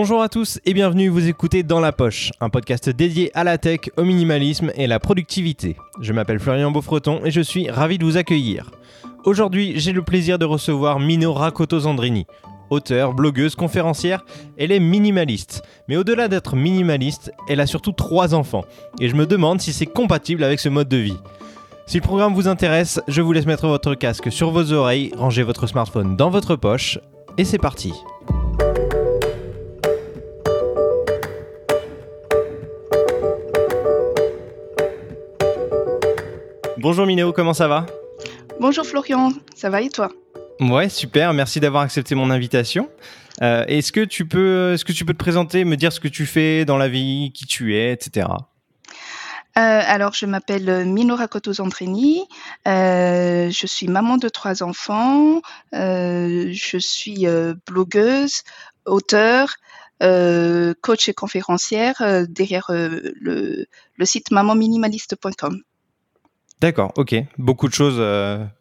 Bonjour à tous et bienvenue, vous écoutez Dans la Poche, un podcast dédié à la tech, au minimalisme et la productivité. Je m'appelle Florian Beaufreton et je suis ravi de vous accueillir. Aujourd'hui, j'ai le plaisir de recevoir Mino Rakoto Zandrini. Auteure, blogueuse, conférencière, elle est minimaliste. Mais au-delà d'être minimaliste, elle a surtout trois enfants. Et je me demande si c'est compatible avec ce mode de vie. Si le programme vous intéresse, je vous laisse mettre votre casque sur vos oreilles, ranger votre smartphone dans votre poche, et c'est parti. Bonjour Minéo, comment ça va? Bonjour Florian, ça va et toi? Ouais, super, merci d'avoir accepté mon invitation. Euh, est-ce que tu peux, est-ce que tu peux te présenter, me dire ce que tu fais dans la vie, qui tu es, etc. Euh, alors, je m'appelle Minora Koto-Zandrini. Euh, je suis maman de trois enfants. je suis blogueuse, auteur, coach et conférencière derrière le, le, site mamanminimaliste.com. D'accord, ok. Beaucoup de choses,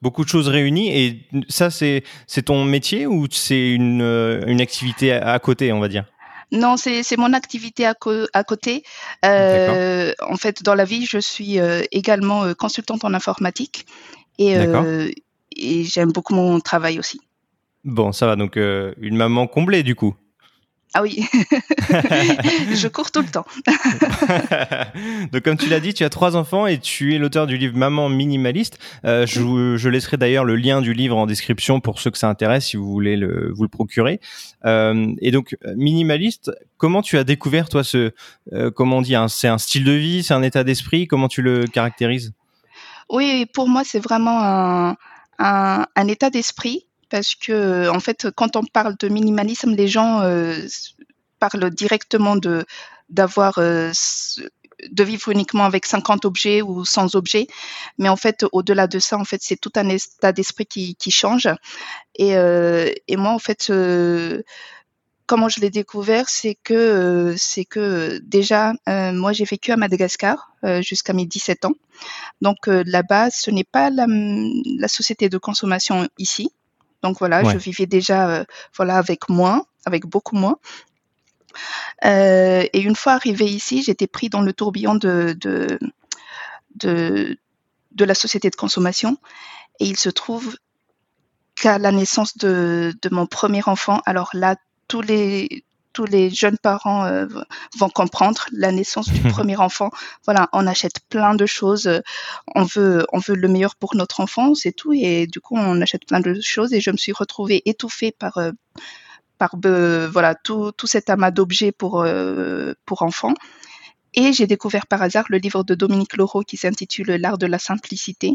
beaucoup de choses réunies. Et ça, c'est ton métier ou c'est une, une activité à côté, on va dire? Non, c'est mon activité à, à côté. Euh, en fait, dans la vie, je suis euh, également euh, consultante en informatique et, et j'aime beaucoup mon travail aussi. Bon, ça va, donc une maman comblée du coup. Ah oui, je cours tout le temps. Donc comme tu l'as dit, tu as trois enfants et tu es l'auteur du livre Maman minimaliste. Euh, je, laisserai d'ailleurs le lien du livre en description pour ceux que ça intéresse si vous voulez le, vous le procurer. Euh, et donc minimaliste, comment tu as découvert toi ce, euh, comment on dit, c'est un style de vie, c'est un état d'esprit, comment tu le caractérises? Oui, pour moi c'est vraiment un, un état d'esprit parce que en fait, quand on parle de minimalisme, les gens euh, parlent directement de d'avoir euh, de vivre uniquement avec 50 objets ou 100 objets. Mais en fait, au-delà de ça, en fait, c'est tout un état d'esprit qui, qui change. Et, euh, et moi, en fait, euh, comment je l'ai découvert, c'est que c'est que déjà, euh, moi, j'ai vécu à Madagascar jusqu'à mes 17 ans. Donc là-bas, ce n'est pas la, la société de consommation ici. Donc voilà, je vivais déjà euh, voilà avec moins, avec beaucoup moins. Euh, et une fois arrivé ici, j'étais pris dans le tourbillon de, de, de, de, la société de consommation. Et il se trouve qu'à la naissance de, de mon premier enfant, alors là, tous les, tous les jeunes parents euh, vont comprendre la naissance du premier enfant. Voilà, on achète plein de choses, on veut, on veut le meilleur pour notre enfant, c'est tout. Et du coup, on achète plein de choses et je me suis retrouvée étouffée par euh, par voilà tout, tout cet amas d'objets pour euh, pour enfants. Et j'ai découvert par hasard le livre de Dominique Leroux qui s'intitule L'art de la simplicité,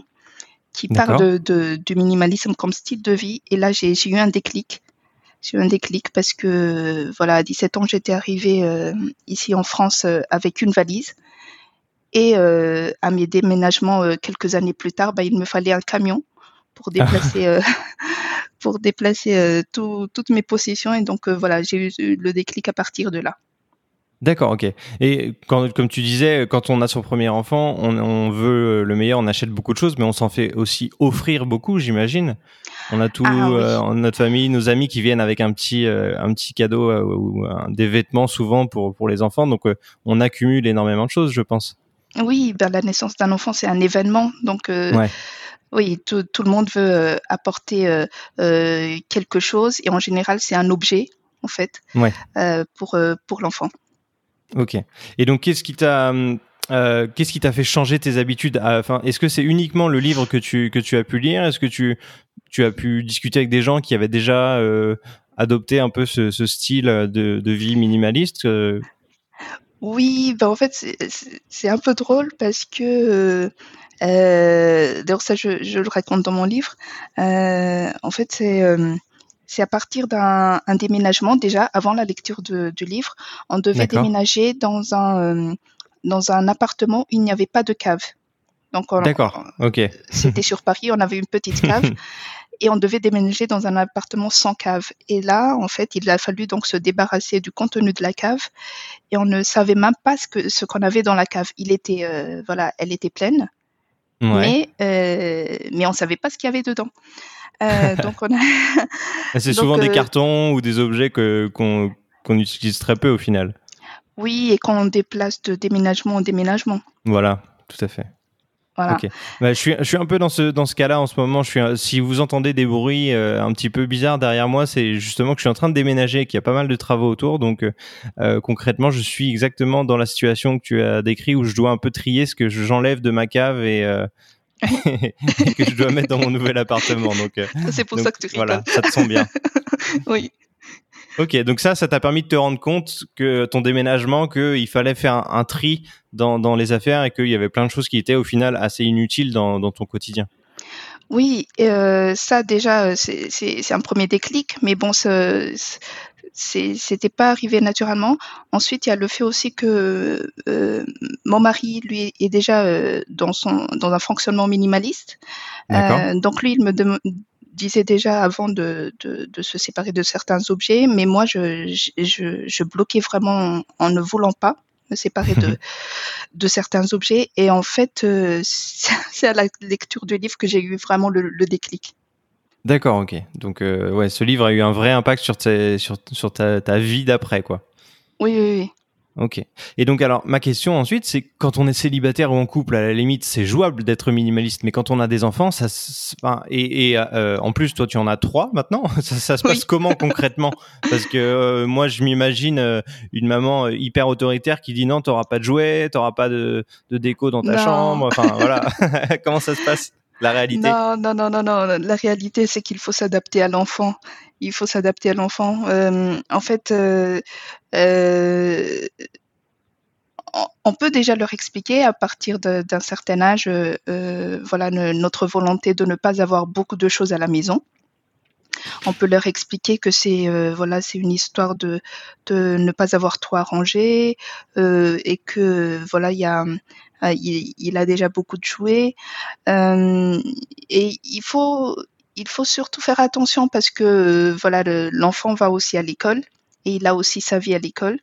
qui parle de, du minimalisme comme style de vie. Et là, j'ai eu un déclic j'ai eu un déclic parce que voilà, à 17 ans, j'étais arrivée euh, ici en France euh, avec une valise. Et euh, à mes déménagements quelques années plus tard, bah, il me fallait un camion pour déplacer, pour déplacer toutes mes possessions. Et donc voilà, j'ai eu le déclic à partir de là. D'accord, ok. Et quand, comme tu disais, quand on a son premier enfant, on, veut le meilleur, on achète beaucoup de choses, mais on s'en fait aussi offrir beaucoup, j'imagine. On a tout, ah euh, notre famille, nos amis qui viennent avec un petit, euh, un petit cadeau euh, ou des vêtements souvent pour pour les enfants. Donc, on accumule énormément de choses, je pense. Oui, ben, la naissance d'un enfant, c'est un événement, donc. Oui, tout, tout, le monde veut apporter quelque chose et en général c'est un objet en fait pour pour l'enfant. Ok. Et donc, qu'est-ce qui t'a euh, qu'est-ce qui t'a fait changer tes habitudes Enfin, est-ce que c'est uniquement le livre que tu que tu as pu lire? Est-ce que tu tu as pu discuter avec des gens qui avaient déjà euh, adopté un peu ce, style de, de, vie minimaliste euh? Oui, ben en fait c'est un peu drôle parce que d'ailleurs ça je, le raconte dans mon livre. en fait c'est c'est à partir d'un déménagement, déjà avant la lecture de, du livre, on devait déménager dans un, euh, dans un appartement où il n'y avait pas de cave. Donc, D'accord, ok. C'était sur Paris, on avait une petite cave. et on devait déménager dans un appartement sans cave. Et là, en fait, il a fallu donc se débarrasser du contenu de la cave et on ne savait même pas ce que ce qu'on avait dans la cave. Il était euh, voilà, elle était pleine, mais euh, mais on savait pas ce qu'il y avait dedans. Euh, donc on a. c'est souvent des euh, cartons ou des objets que qu'on qu'on utilise très peu au final. Oui, et quand on déplace de déménagement en déménagement. Voilà, tout à fait. Voilà. Bah, je, suis, je suis un peu dans ce, dans ce cas-là en ce moment. Je suis, si vous entendez des bruits euh, un petit peu bizarres derrière moi, c'est justement que je suis en train de déménager et qu'il y a pas mal de travaux autour. Donc euh, euh, concrètement, je suis exactement dans la situation que tu as décrit où je dois un peu trier ce que j'enlève de ma cave et, que je dois mettre dans mon nouvel appartement. Donc c'est pour ça que tu rigoles. Voilà, ça te sent bien. oui. Ok, donc ça, ça t'a permis de te rendre compte que ton déménagement, qu'il fallait faire un, tri dans, dans, les affaires et qu'il y avait plein de choses qui étaient au final assez inutiles dans, dans ton quotidien. Oui, euh, ça déjà, c'est un premier déclic, mais bon, c'était pas arrivé naturellement. Ensuite, il y a le fait aussi que euh, mon mari, lui, est déjà euh, dans son dans un fonctionnement minimaliste. Euh, donc lui, il me demande disait déjà avant de, de, de, se séparer de certains objets, mais moi, je, je, je bloquais vraiment en, ne voulant pas me séparer de, de certains objets. Et en fait, euh, c'est à la lecture du livre que j'ai eu vraiment le, le déclic. D'accord, ok. Donc, euh, ouais, ce livre a eu un vrai impact sur, sur, sur ta, ta vie d'après, quoi. Oui, oui, oui. Ok. Et donc alors ma question ensuite, c'est quand on est célibataire ou en couple, à la limite, c'est jouable d'être minimaliste, mais quand on a des enfants, ça, enfin, et, et euh, en plus toi tu en as trois maintenant, ça, ça se passe comment concrètement? Parce que euh, moi je m'imagine euh, une maman hyper autoritaire qui dit non, t'auras pas de jouets, t'auras pas de, de, déco dans ta chambre, enfin voilà. comment ça se passe? La réalité Non, non, non, non, non. La réalité, c'est qu'il faut s'adapter à l'enfant. Il faut s'adapter à l'enfant. Euh, en fait, euh, euh, on peut déjà leur expliquer à partir d'un certain âge, voilà, notre volonté de ne pas avoir beaucoup de choses à la maison. On peut leur expliquer que c'est voilà, c'est une histoire de de ne pas avoir tout arrangé et que voilà, il y a euh, il, a déjà beaucoup de jouets. Euh, et il faut, il faut surtout faire attention parce que voilà, l'enfant va aussi à l'école et il a aussi sa vie à l'école.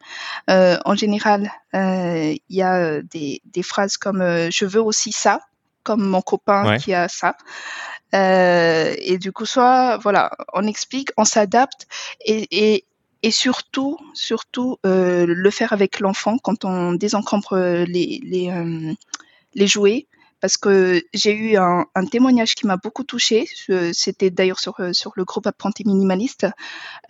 Euh, en général, il y a des phrases comme je veux aussi ça, comme mon copain qui a ça. et du coup, soit voilà, on explique, on s'adapte et, et, et surtout, surtout euh, le faire avec l'enfant quand on désencombre les, les, euh, les jouets. Parce que j'ai eu un, un, témoignage qui m'a beaucoup touchée. C'était d'ailleurs sur, sur le groupe Apprenti Minimaliste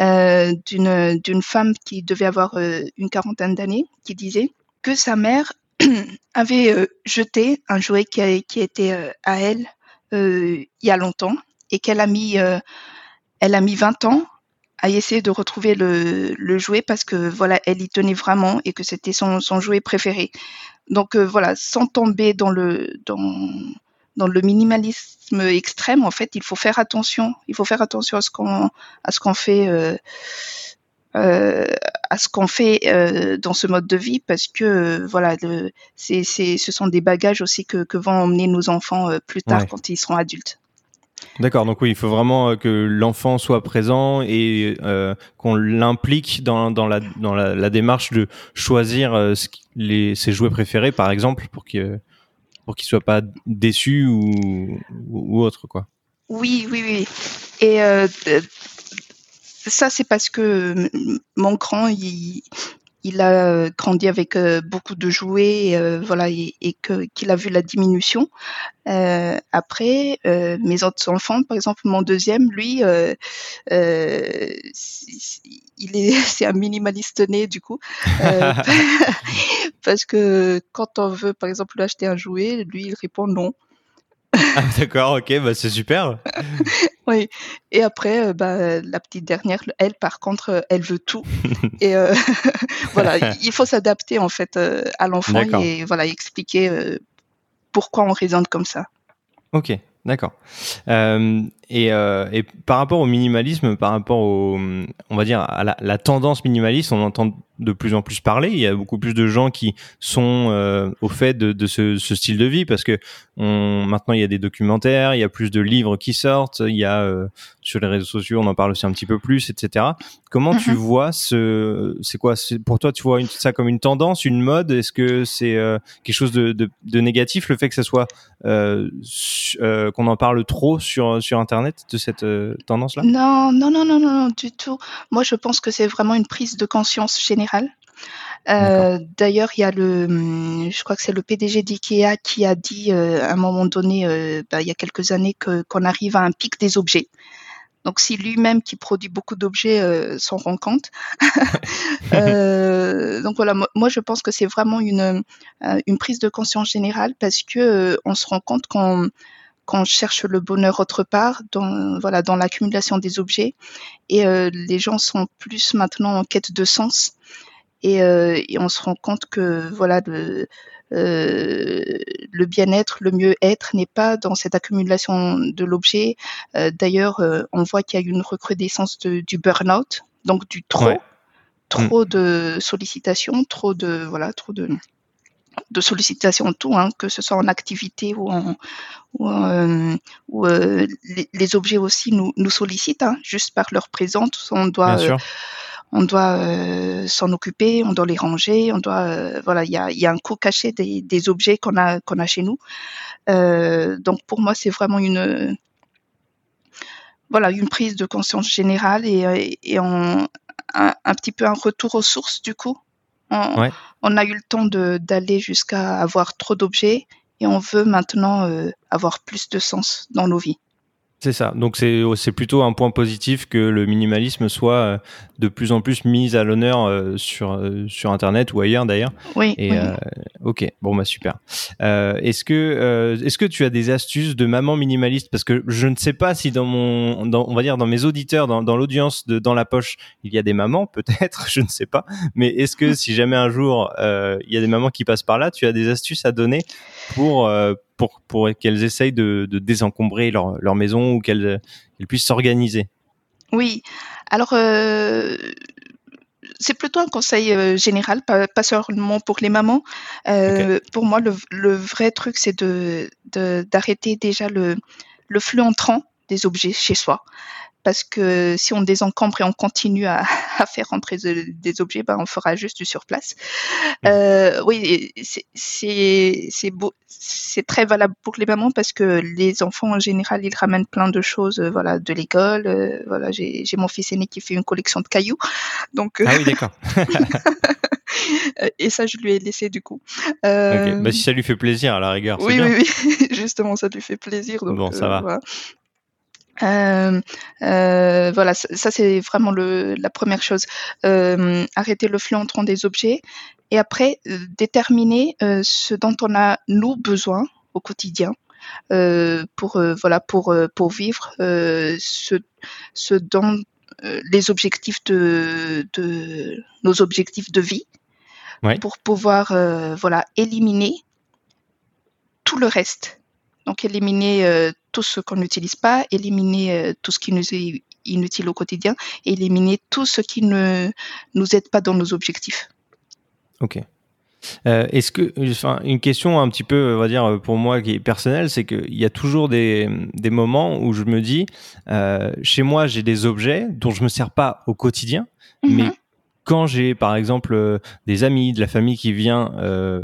euh, d'une d'une femme qui devait avoir euh, une quarantaine d'années, qui disait que sa mère avait euh, jeté un jouet qui, était euh, à elle il y a longtemps et qu'elle a mis elle a mis 20 ans à essayer de retrouver le, le, jouet parce que voilà, elle y tenait vraiment et que c'était son, son jouet préféré. Donc euh, voilà, sans tomber dans le dans dans le minimalisme extrême, en fait, il faut faire attention. Il faut faire attention à ce qu'on à ce qu'on fait. Euh, euh, à ce qu'on fait euh, dans ce mode de vie parce que euh, voilà c'est, c'est, ce sont des bagages aussi que, que vont emmener nos enfants plus tard quand ils seront adultes. D'accord, donc oui, il faut vraiment euh, que l'enfant soit présent et euh, qu'on l'implique dans, dans, la, dans la, la, démarche de choisir euh, les, ses jouets préférés, par exemple, pour qu'il pour qu'il soit pas déçu ou, ou, autre, quoi. Oui, oui, oui. Et euh, ça, c'est parce que mon grand, il, il a grandi avec euh, beaucoup de jouets, euh, voilà, et, que qu'il a vu la diminution. Euh, après, mes autres enfants, par exemple, mon deuxième, lui, il est, c'est un minimaliste né du coup, parce que quand on veut, par exemple, lui acheter un jouet, lui, il répond non. Ah, d'accord, ok, bah c'est super. oui. Et après, euh, bah, la petite dernière, elle, par contre, euh, elle veut tout. et euh, voilà, il faut s'adapter en fait à l'enfant et voilà expliquer pourquoi on raisonne comme ça. Ok, d'accord. Euh, et, euh, et, par rapport au minimalisme, par rapport au, on va dire à la, la, tendance minimaliste, on entend de plus en plus parler. Il y a beaucoup plus de gens qui sont euh, au fait de, de ce, ce, style de vie parce que on, maintenant il y a des documentaires, il y a plus de livres qui sortent, il y a euh, sur les réseaux sociaux, on en parle aussi un petit peu plus, etc. Comment tu mhm. vois ce, c'est quoi, pour toi, tu vois une, ça comme une tendance, une mode? Est-ce que c'est quelque chose de, de, de, négatif le fait que ça soit qu'on en parle trop sur sur internet? Internet de cette tendance-là? Non, non, non, non, non, du tout. Moi, je pense que c'est vraiment une prise de conscience générale. D'ailleurs, il y a le, hum, je crois que c'est le PDG d'IKEA qui a dit à un moment donné, bah, il y a quelques années, qu'on arrive à un pic des objets. Donc si lui-même qui produit beaucoup d'objets euh, s'en rend compte. euh, donc voilà, moi, je pense que c'est vraiment une, euh, une prise de conscience générale parce que euh, on se rend compte qu'on qu'on cherche le bonheur autre part, dans voilà dans l'accumulation des objets, et les gens sont plus maintenant en quête de sens, et, et on se rend compte que voilà le euh, le bien-être, le mieux-être n'est pas dans cette accumulation de l'objet. Euh, d'ailleurs, euh, on voit qu'il y a une recrudescence du burn-out, donc du trop, trop mm. de sollicitations, trop de voilà, trop de de sollicitations tout, hein, que ce soit en activité ou en ou, les, objets aussi nous, nous sollicitent, hein, juste par leur présence. On doit on doit euh, s'en occuper, on doit les ranger, on doit euh, voilà, il y a, y a, un coût caché des, des objets qu'on a qu'on a chez nous. Euh, donc pour moi, c'est vraiment une voilà une prise de conscience générale et, et un, un, petit peu un retour aux sources du coup. On, on a eu le temps d'aller jusqu'à avoir trop d'objets et on veut maintenant avoir plus de sens dans nos vies. C'est ça. Donc c'est c'est plutôt un point positif que le minimalisme soit euh, de plus en plus mis à l'honneur euh, sur euh, sur internet ou ailleurs d'ailleurs. Oui. Et ok, bon bah super. est-ce que est-ce que tu as des astuces de maman minimaliste? Parce que je ne sais pas si dans mon dans, on va dire dans mes auditeurs dans dans l'audience de dans la poche il y a des mamans peut-être je ne sais pas mais est-ce que si jamais un jour il y a des mamans qui passent par là tu as des astuces à donner pour pour, pour qu'elles essayent de, de désencombrer leur, leur, maison ou qu'elles puissent s'organiser. Oui, alors euh, c'est plutôt un conseil euh, général, pas, pas, seulement pour les mamans. Euh, Pour moi, le, le vrai truc, c'est d'arrêter de, d'arrêter déjà le, le flux entrant des objets chez soi parce que si on désencombre et on continue à, à faire rentrer des objets, ben on fera juste du surplace. Euh, oui, c'est beau, c'est très valable pour les mamans parce que les enfants en général ils ramènent plein de choses, euh, voilà, de l'école. Euh, voilà, j'ai mon fils aîné qui fait une collection de cailloux, donc. Euh, ah oui, d'accord. et ça, je lui ai laissé du coup. Euh... Bah, si ça lui fait plaisir, à la rigueur. Oui, bien. oui, oui, justement, ça lui fait plaisir. Donc, bon, ça va. Voilà. Euh, euh, voilà, ça, c'est vraiment le, la première chose. Euh, arrêter le flux entrant des objets et après euh, déterminer euh, ce dont on a nous besoin au quotidien pour voilà pour pour vivre ce ce dont les objectifs de, de nos objectifs de vie ouais. pour pouvoir voilà éliminer tout le reste donc éliminer euh, tout ce qu'on n'utilise pas, éliminer euh, tout ce qui nous est inutile au quotidien, et éliminer tout ce qui ne nous aide pas dans nos objectifs. Ok. Euh, Est-ce que, enfin, une question un petit peu, on va dire pour moi qui est personnelle, c'est qu'il y a toujours des, des, moments où je me dis, euh, chez moi j'ai des objets dont je me sers pas au quotidien, mm -hmm. mais quand j'ai par exemple des amis, de la famille qui vient euh,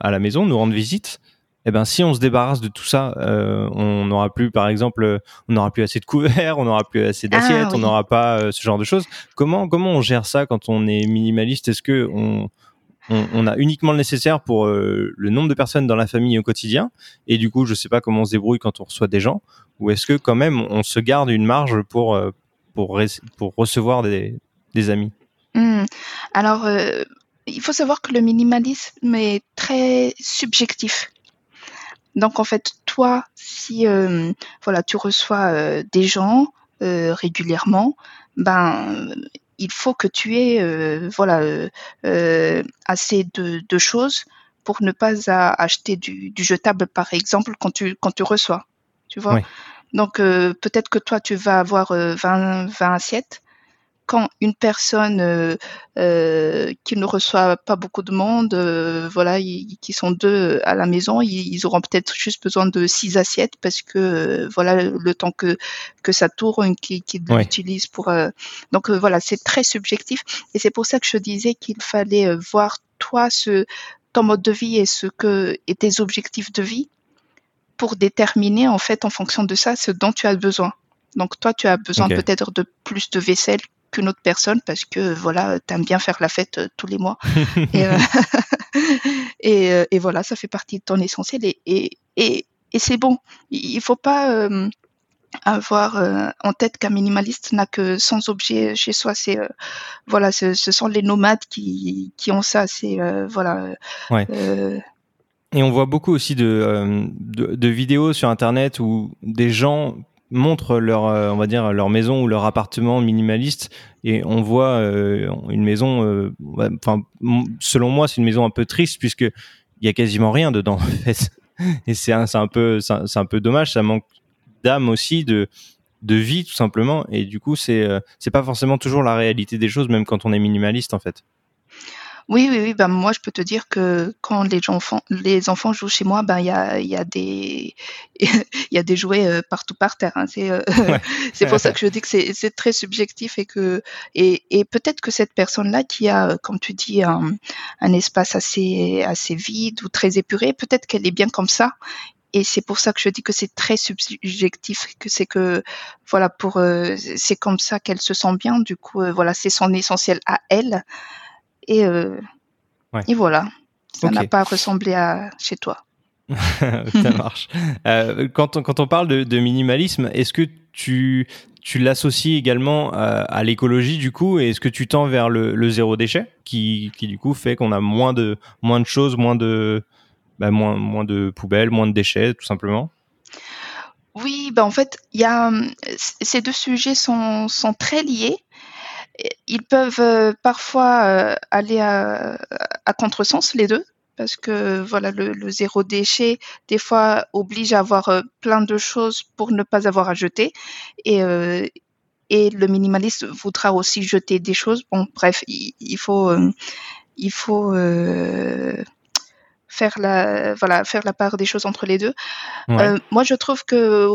à la maison nous rendre visite, eh ben si on se débarrasse de tout ça, euh, on n'aura plus, par exemple, on n'aura plus assez de couverts, on n'aura plus assez d'assiettes, ah, oui. on n'aura pas euh, ce genre de choses. Comment comment on gère ça quand on est minimaliste? Est-ce que on, on, on, a uniquement le nécessaire pour euh, le nombre de personnes dans la famille au quotidien? Et du coup, je sais pas comment on se débrouille quand on reçoit des gens, ou est-ce que quand même on se garde une marge pour euh, pour pour recevoir des, des amis? Mmh. Alors euh, il faut savoir que le minimalisme est très subjectif. Donc en fait, toi, si euh, voilà, tu reçois euh, des gens euh, régulièrement, ben il faut que tu aies euh, voilà euh, assez de, de, choses pour ne pas acheter du, du, jetable par exemple quand tu quand tu reçois. Tu vois. Oui. Donc peut-être que toi tu vas avoir 20, 20 assiettes quand une personne euh, euh, qui ne reçoit pas beaucoup de monde, euh, voilà, qui sont deux à la maison, ils, ils auront peut-être juste besoin de six assiettes parce que euh, voilà le temps que que ça tourne, qu'ils qu ouais. l'utilisent pour. Euh, donc euh, voilà, c'est très subjectif et c'est pour ça que je disais qu'il fallait voir toi ce ton mode de vie et ce que et tes objectifs de vie pour déterminer en fait en fonction de ça ce dont tu as besoin. Donc toi, tu as besoin peut-être de plus de vaisselle qu'une autre personne parce que voilà, tu aimes bien faire la fête tous les mois. et, et, voilà, ça fait partie de ton essentiel et, et, et, c'est bon. Il faut pas avoir euh, en tête qu'un minimaliste n'a que 100 objets chez soi. C'est euh, voilà, ce, sont les nomades qui, qui ont ça. C'est euh, voilà. Ouais. Et on voit beaucoup aussi de, de, vidéos sur internet où des gens montrent leur on va dire leur maison ou leur appartement minimaliste et on voit une maison enfin selon moi c'est une maison un peu triste puisque il y a quasiment rien dedans en fait et c'est un, un peu c'est un peu dommage ça manque d'âme aussi, de, de vie tout simplement. Et du coup, c'est euh, c'est pas forcément toujours la réalité des choses, même quand on est minimaliste en fait. Oui, oui, oui. Ben, moi, je peux te dire que quand les enfants, les enfants jouent chez moi, ben, il y a, y, a des, il y a des jouets euh, partout par terre. Hein. C'est, euh, c'est pour ça que je dis que c'est, c'est très subjectif et que, et, et peut-être que cette personne-là qui a, comme tu dis, un, un espace assez, assez vide ou très épuré, peut-être qu'elle est bien comme ça et c'est pour ça que je dis que c'est très subjectif, que c'est que voilà pour euh, c'est comme ça qu'elle se sent bien. Du coup, euh, voilà, c'est son essentiel à elle. Et, euh, et voilà, ça n'a pas ressemblé à chez toi. ça marche. quand, on, quand on parle de, minimalisme, est-ce que tu, tu l'associes également à, l'écologie du coup et est-ce que tu tends vers le, le zéro déchet qui, qui, du coup fait qu'on a moins de, moins de choses, moins de, bah, moins, moins de poubelles, moins de déchets, tout simplement? Oui, bah en fait, y a, ces deux sujets sont, sont très liés. Ils peuvent euh, parfois euh, aller à, à contresens, les deux, parce que voilà, le, zéro déchet, des fois, oblige à avoir euh, plein de choses pour ne pas avoir à jeter. Et, et le minimaliste voudra aussi jeter des choses. Bon, bref, il, il faut, il faut faire la voilà faire la part des choses entre les deux. Moi, je trouve que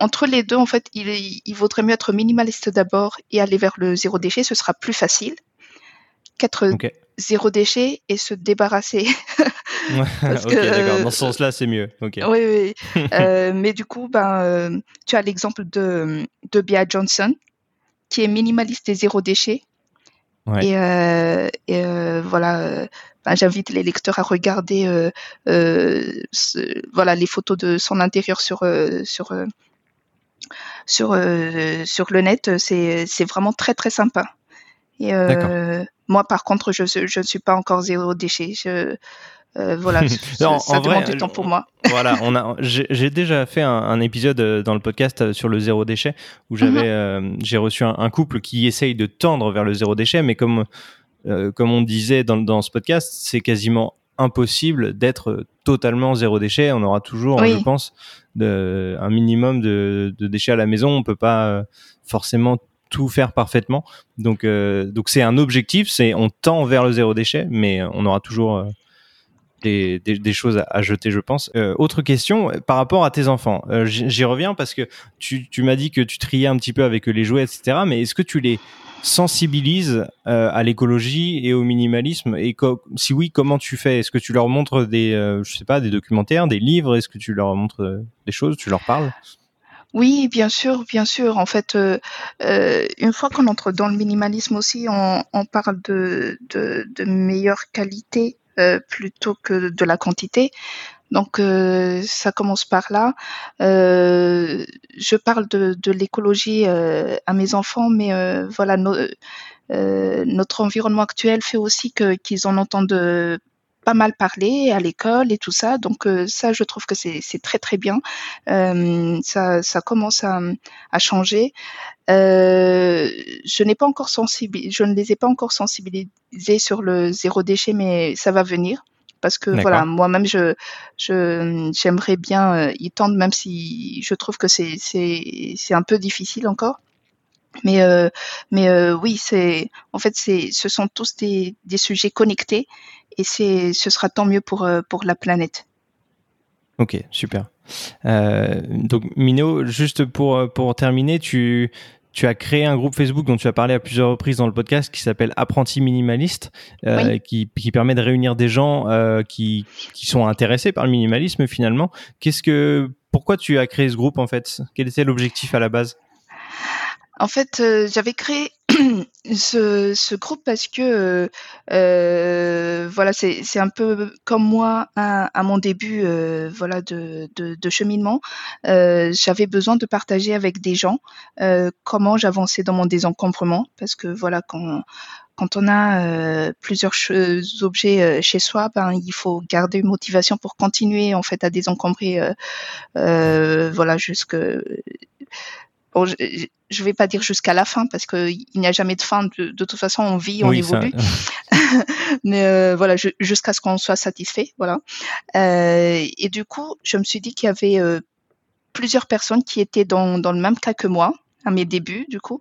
entre les deux, en fait, il, il vaudrait mieux être minimaliste d'abord et aller vers le zéro déchet. Ce sera plus facile qu'être zéro déchet et se débarrasser. ok, d'accord. Dans ce sens-là, c'est mieux. Oui, oui. Euh, mais du coup, ben, euh, tu as l'exemple de, de Bia Johnson, qui est minimaliste et zéro déchet. Et, et voilà, ben, j'invite les lecteurs à regarder euh, euh, voilà les photos de son intérieur sur euh, sur sur sur le net. C'est vraiment très très sympa. Et moi par contre je je ne suis pas encore zéro déchet. Je, voilà, ça demande du temps pour moi. voilà, on a, j'ai déjà fait un, épisode dans le podcast sur le zéro déchet où j'avais, mhm. j'ai reçu un, un, couple qui essaye de tendre vers le zéro déchet, mais comme euh, comme on disait dans, dans ce podcast, c'est quasiment impossible d'être totalement zéro déchet. On aura toujours, je pense, de, un minimum de, de, déchets à la maison. On peut pas euh, forcément tout faire parfaitement. Donc, euh, donc c'est un objectif. C'est on tend vers le zéro déchet, mais on aura toujours des, des, des, choses à, jeter, je pense. autre question par rapport à tes enfants. J'y reviens parce que tu, tu m'as dit que tu triais un petit peu avec les jouets, etc. Mais est-ce que tu les sensibilise euh, à l'écologie et au minimalisme Et si oui, comment tu fais? Est-ce que tu leur montres des, euh, je sais pas, des documentaires, des livres? Est-ce que tu leur montres euh, des choses? Tu leur parles? Oui, bien sûr, bien sûr. En fait, une fois qu'on entre dans le minimalisme aussi, on, parle de, de, de meilleure qualité plutôt que de la quantité. Donc euh, ça commence par là. Euh, je parle de, de l'écologie euh, à mes enfants, mais voilà, notre environnement actuel fait aussi que qu'ils en entendent pas mal parler à l'école et tout ça. Donc ça, je trouve que c'est très très bien. ça, ça commence à, à changer. je n'ai pas encore sensibilisé, je ne les ai pas encore sensibilisés sur le zéro déchet, mais ça va venir parce que voilà, moi-même, je, je, j'aimerais bien euh, y tendre, même si je trouve que c'est, c'est, c'est un peu difficile encore. Mais, euh, mais euh, oui, c'est, en fait, c'est, ce sont tous des, des sujets connectés et c'est, ce sera tant mieux pour, pour la planète. Ok, super. donc Mino, juste pour, pour terminer, tu, tu as créé un groupe Facebook dont tu as parlé à plusieurs reprises dans le podcast qui s'appelle Apprenti Minimaliste, qui, qui, permet de réunir des gens qui, qui sont intéressés par le minimalisme finalement. Qu'est-ce que, pourquoi tu as créé ce groupe en fait? Quel était l'objectif à la base? En fait, j'avais créé ce, groupe parce que euh, voilà c'est un peu comme moi à, mon début euh, voilà de, cheminement. Euh, j'avais besoin de partager avec des gens euh, comment j'avançais dans mon désencombrement parce que voilà quand quand on a euh, plusieurs objets euh, chez soi, ben il faut garder une motivation pour continuer en fait à désencombrer, voilà jusque bon, je, je vais pas dire jusqu'à la fin parce qu'il n'y a jamais de fin. De, de, toute façon, on vit, on évolue. Mais euh, voilà, jusqu'à ce qu'on soit satisfait, voilà. Euh, et du coup, je me suis dit qu'il y avait euh, plusieurs personnes qui étaient dans, dans le même cas que moi à mes débuts, du coup.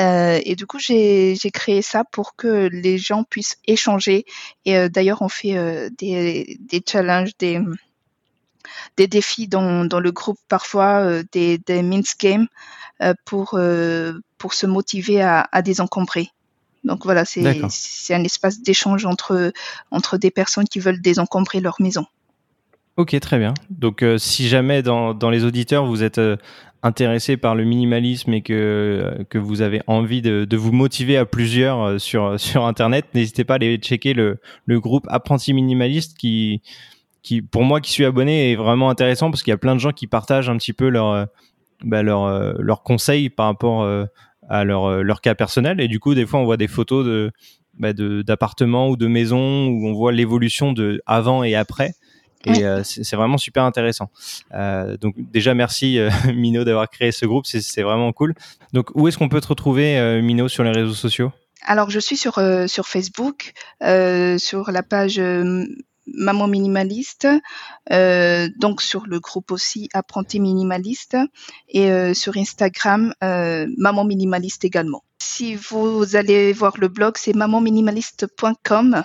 Euh, et du coup, j'ai créé ça pour que les gens puissent échanger. Et euh, d'ailleurs, on fait euh, des, des challenges, des des défis dans, dans le groupe, parfois euh, des, des mince games euh, pour, euh, pour se motiver à, à désencombrer. Donc voilà, c'est un espace d'échange entre, entre des personnes qui veulent désencombrer leur maison. Ok, très bien. Donc si jamais dans, dans, les auditeurs vous êtes intéressé par le minimalisme et que, que vous avez envie de, de vous motiver à plusieurs sur, sur Internet, n'hésitez pas à aller checker le, le groupe Apprenti Minimaliste qui, qui, pour moi qui suis abonné, est vraiment intéressant parce qu'il y a plein de gens qui partagent un petit peu leur, euh, bah, leur, euh, leurs conseils par rapport euh, à leur, leur cas personnel. Et du coup, des fois, on voit des photos de, bah, d'appartements ou de maisons où on voit l'évolution de avant et après. Et c'est vraiment super intéressant. Euh, donc déjà merci euh, Mino d'avoir créé ce groupe, c'est vraiment cool. Donc où est-ce qu'on peut te retrouver Mino sur les réseaux sociaux? Alors je suis sur sur Facebook, sur la page Maman Minimaliste, euh, donc sur le groupe aussi Apprenti Minimaliste et euh, sur Instagram euh, Maman Minimaliste également. Si vous allez voir le blog, c'est mamanminimaliste.com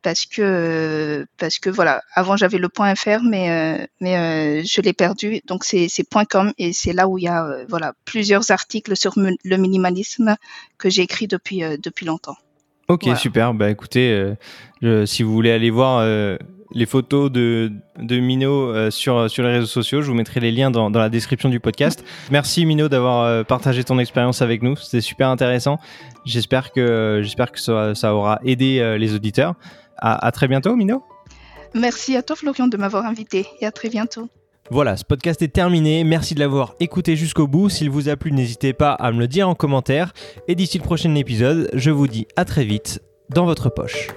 parce que parce que voilà, avant j'avais le point .fr mais mais je l'ai perdu donc c'est .com et c'est là où il y a voilà plusieurs articles sur le minimalisme que j'ai écrit depuis depuis longtemps. Ok, super. Bah écoutez, euh, si vous voulez aller voir euh, les photos de, de Mino euh, sur, sur les réseaux sociaux, je vous mettrai les liens dans, dans la description du podcast. Merci Mino d'avoir partagé ton expérience avec nous. C'était super intéressant. J'espère que, j'espère que ça, ça, aura aidé les auditeurs. À, à très bientôt, Mino. Merci à toi, Florian, de m'avoir invité et à très bientôt. Voilà, ce podcast est terminé. Merci de l'avoir écouté jusqu'au bout. S'il vous a plu, n'hésitez pas à me le dire en commentaire. Et d'ici le prochain épisode, je vous dis à très vite dans votre poche.